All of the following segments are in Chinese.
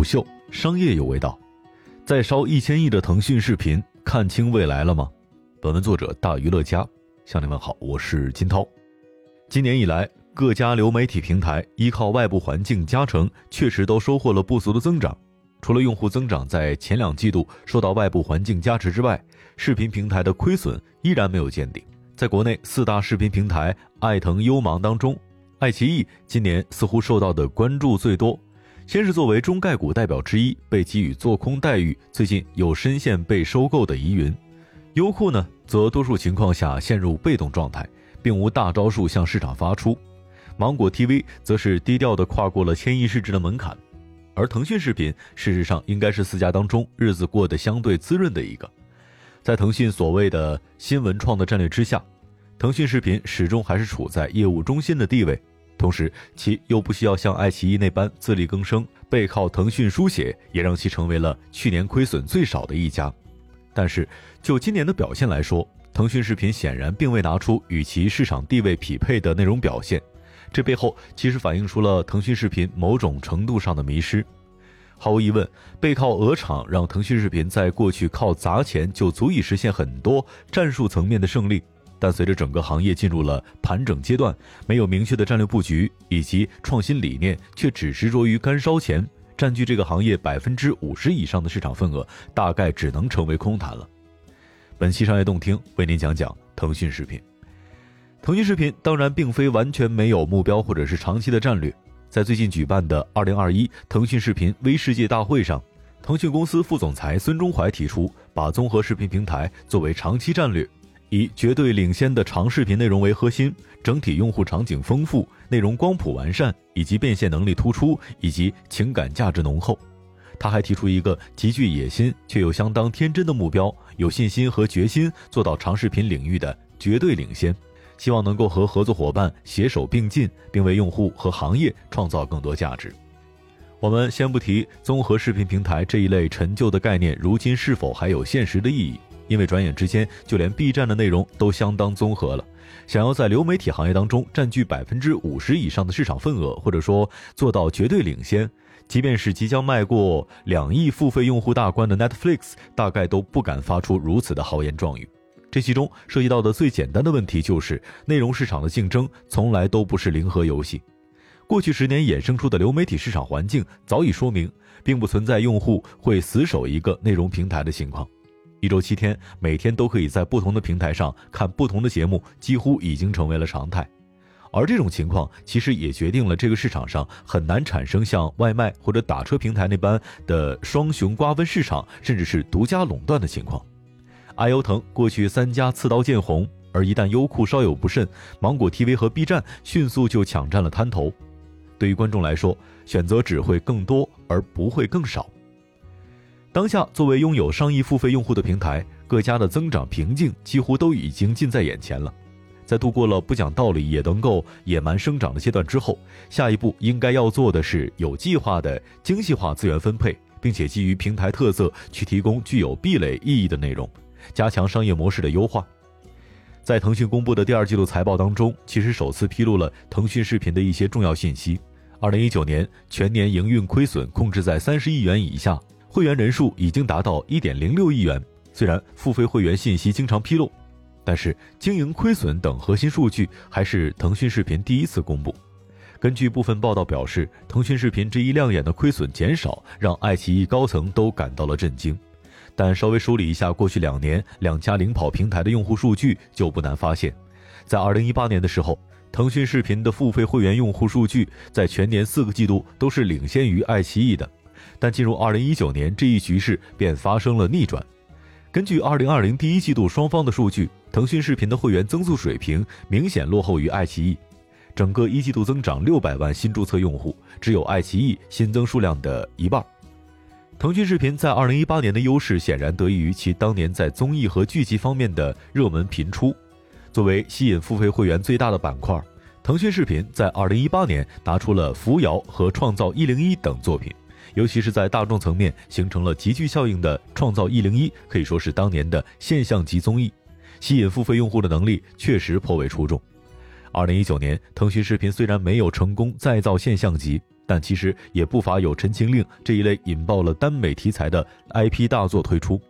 不锈，商业有味道。再烧一千亿的腾讯视频，看清未来了吗？本文作者大娱乐家向你问好，我是金涛。今年以来，各家流媒体平台依靠外部环境加成，确实都收获了不俗的增长。除了用户增长在前两季度受到外部环境加持之外，视频平台的亏损依然没有见顶。在国内四大视频平台爱腾优芒当中，爱奇艺今年似乎受到的关注最多。先是作为中概股代表之一被给予做空待遇，最近又深陷被收购的疑云。优酷呢，则多数情况下陷入被动状态，并无大招数向市场发出。芒果 TV 则是低调的跨过了千亿市值的门槛。而腾讯视频事实上应该是四家当中日子过得相对滋润的一个，在腾讯所谓的新文创的战略之下，腾讯视频始终还是处在业务中心的地位，同时其又不需要像爱奇艺那般自力更生，背靠腾讯书写，也让其成为了去年亏损最少的一家。但是就今年的表现来说，腾讯视频显然并未拿出与其市场地位匹配的内容表现。这背后其实反映出了腾讯视频某种程度上的迷失。毫无疑问，背靠鹅厂让腾讯视频在过去靠砸钱就足以实现很多战术层面的胜利。但随着整个行业进入了盘整阶段，没有明确的战略布局以及创新理念，却只执着于干烧钱，占据这个行业百分之五十以上的市场份额，大概只能成为空谈了。本期商业动听为您讲讲腾讯视频。腾讯视频当然并非完全没有目标或者是长期的战略。在最近举办的二零二一腾讯视频微世界大会上，腾讯公司副总裁孙忠怀提出，把综合视频平台作为长期战略，以绝对领先的长视频内容为核心，整体用户场景丰富，内容光谱完善，以及变现能力突出，以及情感价值浓厚。他还提出一个极具野心却又相当天真的目标，有信心和决心做到长视频领域的绝对领先。希望能够和合作伙伴携手并进，并为用户和行业创造更多价值。我们先不提综合视频平台这一类陈旧的概念，如今是否还有现实的意义？因为转眼之间，就连 B 站的内容都相当综合了。想要在流媒体行业当中占据百分之五十以上的市场份额，或者说做到绝对领先，即便是即将迈过两亿付费用户大关的 Netflix，大概都不敢发出如此的豪言壮语。这其中涉及到的最简单的问题就是，内容市场的竞争从来都不是零和游戏。过去十年衍生出的流媒体市场环境早已说明，并不存在用户会死守一个内容平台的情况。一周七天，每天都可以在不同的平台上看不同的节目，几乎已经成为了常态。而这种情况其实也决定了这个市场上很难产生像外卖或者打车平台那般的双雄瓜分市场，甚至是独家垄断的情况。爱优腾过去三家刺刀见红，而一旦优酷稍有不慎，芒果 TV 和 B 站迅速就抢占了滩头。对于观众来说，选择只会更多而不会更少。当下作为拥有上亿付费用户的平台，各家的增长瓶颈几乎都已经近在眼前了。在度过了不讲道理也能够野蛮生长的阶段之后，下一步应该要做的是有计划的精细化资源分配，并且基于平台特色去提供具有壁垒意义的内容。加强商业模式的优化，在腾讯公布的第二季度财报当中，其实首次披露了腾讯视频的一些重要信息。二零一九年全年营运亏损控制在三十亿元以下，会员人数已经达到一点零六亿元。虽然付费会员信息经常披露，但是经营亏损等核心数据还是腾讯视频第一次公布。根据部分报道表示，腾讯视频这一亮眼的亏损减少，让爱奇艺高层都感到了震惊。但稍微梳理一下过去两年两家领跑平台的用户数据，就不难发现，在二零一八年的时候，腾讯视频的付费会员用户数据在全年四个季度都是领先于爱奇艺的。但进入二零一九年，这一局势便发生了逆转。根据二零二零第一季度双方的数据，腾讯视频的会员增速水平明显落后于爱奇艺，整个一季度增长六百万新注册用户，只有爱奇艺新增数量的一半。腾讯视频在二零一八年的优势显然得益于其当年在综艺和剧集方面的热门频出。作为吸引付费会员最大的板块，腾讯视频在二零一八年拿出了《扶摇》和《创造一零一》等作品，尤其是在大众层面形成了极具效应的《创造一零一》，可以说是当年的现象级综艺，吸引付费用户的能力确实颇为出众。二零一九年，腾讯视频虽然没有成功再造现象级。但其实也不乏有《陈情令》这一类引爆了耽美题材的 IP 大作推出。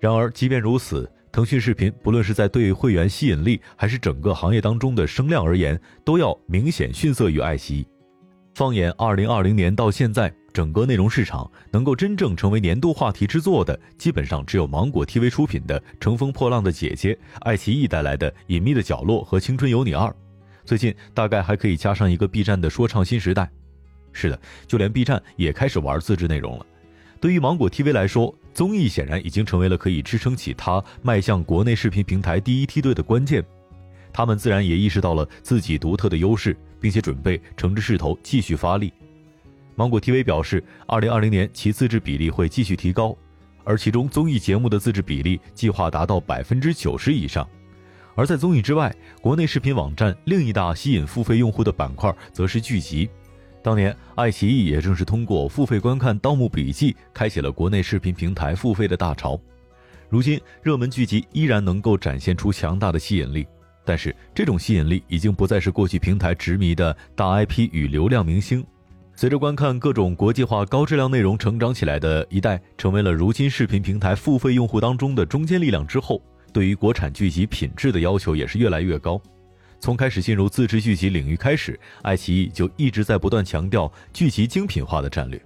然而，即便如此，腾讯视频不论是在对会员吸引力，还是整个行业当中的声量而言，都要明显逊色于爱奇艺。放眼二零二零年到现在，整个内容市场能够真正成为年度话题之作的，基本上只有芒果 TV 出品的《乘风破浪的姐姐》，爱奇艺带来的《隐秘的角落》和《青春有你二》。最近大概还可以加上一个 B 站的说唱新时代。是的，就连 B 站也开始玩自制内容了。对于芒果 TV 来说，综艺显然已经成为了可以支撑起它迈向国内视频平台第一梯队的关键。他们自然也意识到了自己独特的优势，并且准备乘着势头继续发力。芒果 TV 表示，二零二零年其自制比例会继续提高，而其中综艺节目的自制比例计划达到百分之九十以上。而在综艺之外，国内视频网站另一大吸引付费用户的板块则是剧集。当年，爱奇艺也正是通过付费观看《盗墓笔记》，开启了国内视频平台付费的大潮。如今，热门剧集依然能够展现出强大的吸引力。但是，这种吸引力已经不再是过去平台执迷的大 IP 与流量明星。随着观看各种国际化高质量内容成长起来的一代，成为了如今视频平台付费用户当中的中坚力量之后，对于国产剧集品质的要求也是越来越高。从开始进入自制剧集领域开始，爱奇艺就一直在不断强调剧集精品化的战略。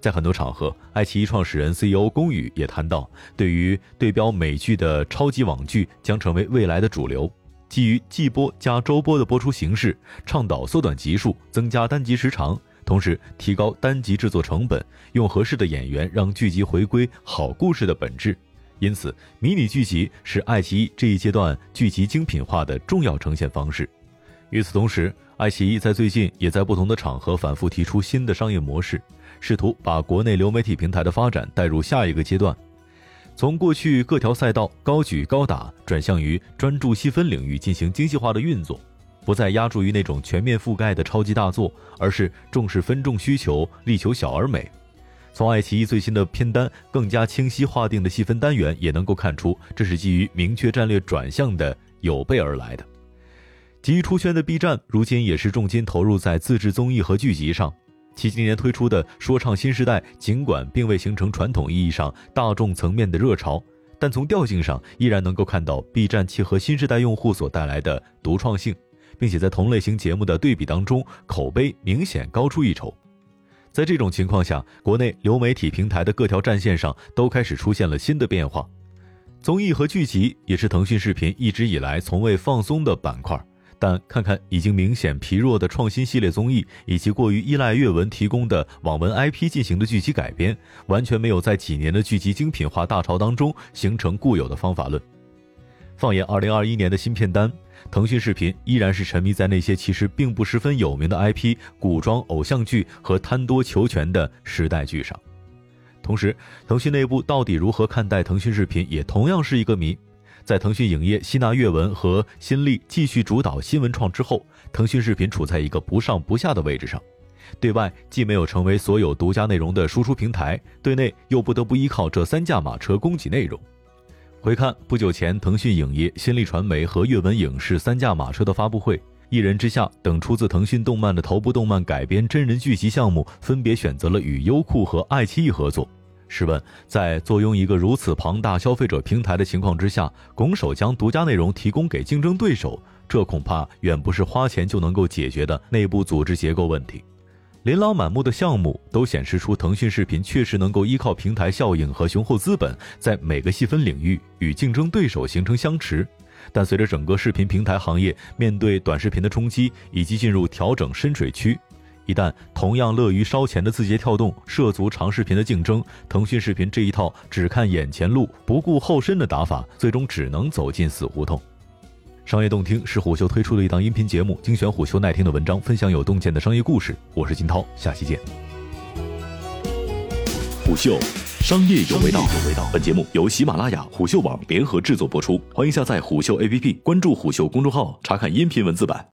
在很多场合，爱奇艺创始人 CEO 龚宇也谈到，对于对标美剧的超级网剧将成为未来的主流。基于季播加周播的播出形式，倡导缩短集数，增加单集时长，同时提高单集制作成本，用合适的演员让剧集回归好故事的本质。因此，迷你剧集是爱奇艺这一阶段剧集精品化的重要呈现方式。与此同时，爱奇艺在最近也在不同的场合反复提出新的商业模式，试图把国内流媒体平台的发展带入下一个阶段。从过去各条赛道高举高打，转向于专注细分领域进行精细化的运作，不再压注于那种全面覆盖的超级大作，而是重视分众需求，力求小而美。从爱奇艺最新的片单更加清晰划定的细分单元，也能够看出，这是基于明确战略转向的有备而来的。急于出圈的 B 站，如今也是重金投入在自制综艺和剧集上。其今年推出的说唱新时代，尽管并未形成传统意义上大众层面的热潮，但从调性上依然能够看到 B 站契合新时代用户所带来的独创性，并且在同类型节目的对比当中，口碑明显高出一筹。在这种情况下，国内流媒体平台的各条战线上都开始出现了新的变化，综艺和剧集也是腾讯视频一直以来从未放松的板块。但看看已经明显疲弱的创新系列综艺，以及过于依赖阅文提供的网文 IP 进行的剧集改编，完全没有在几年的剧集精品化大潮当中形成固有的方法论。放眼2021年的新片单，腾讯视频依然是沉迷在那些其实并不十分有名的 IP、古装偶像剧和贪多求全的时代剧上。同时，腾讯内部到底如何看待腾讯视频，也同样是一个谜。在腾讯影业吸纳阅文和新力继续主导新文创之后，腾讯视频处在一个不上不下的位置上，对外既没有成为所有独家内容的输出平台，对内又不得不依靠这三驾马车供给内容。回看不久前腾讯影业、新力传媒和阅文影视三驾马车的发布会，《一人之下》等出自腾讯动漫的头部动漫改编真人剧集项目，分别选择了与优酷和爱奇艺合作。试问，在坐拥一个如此庞大消费者平台的情况之下，拱手将独家内容提供给竞争对手，这恐怕远不是花钱就能够解决的内部组织结构问题。琳琅满目的项目都显示出腾讯视频确实能够依靠平台效应和雄厚资本，在每个细分领域与竞争对手形成相持。但随着整个视频平台行业面对短视频的冲击，以及进入调整深水区。一旦同样乐于烧钱的字节跳动涉足长视频的竞争，腾讯视频这一套只看眼前路、不顾后身的打法，最终只能走进死胡同。商业洞听是虎嗅推出的一档音频节目，精选虎嗅耐听的文章，分享有洞见的商业故事。我是金涛，下期见。虎嗅，商业有味道。本节目由喜马拉雅、虎嗅网联合制作播出，欢迎下载虎嗅 APP，关注虎嗅公众号，查看音频文字版。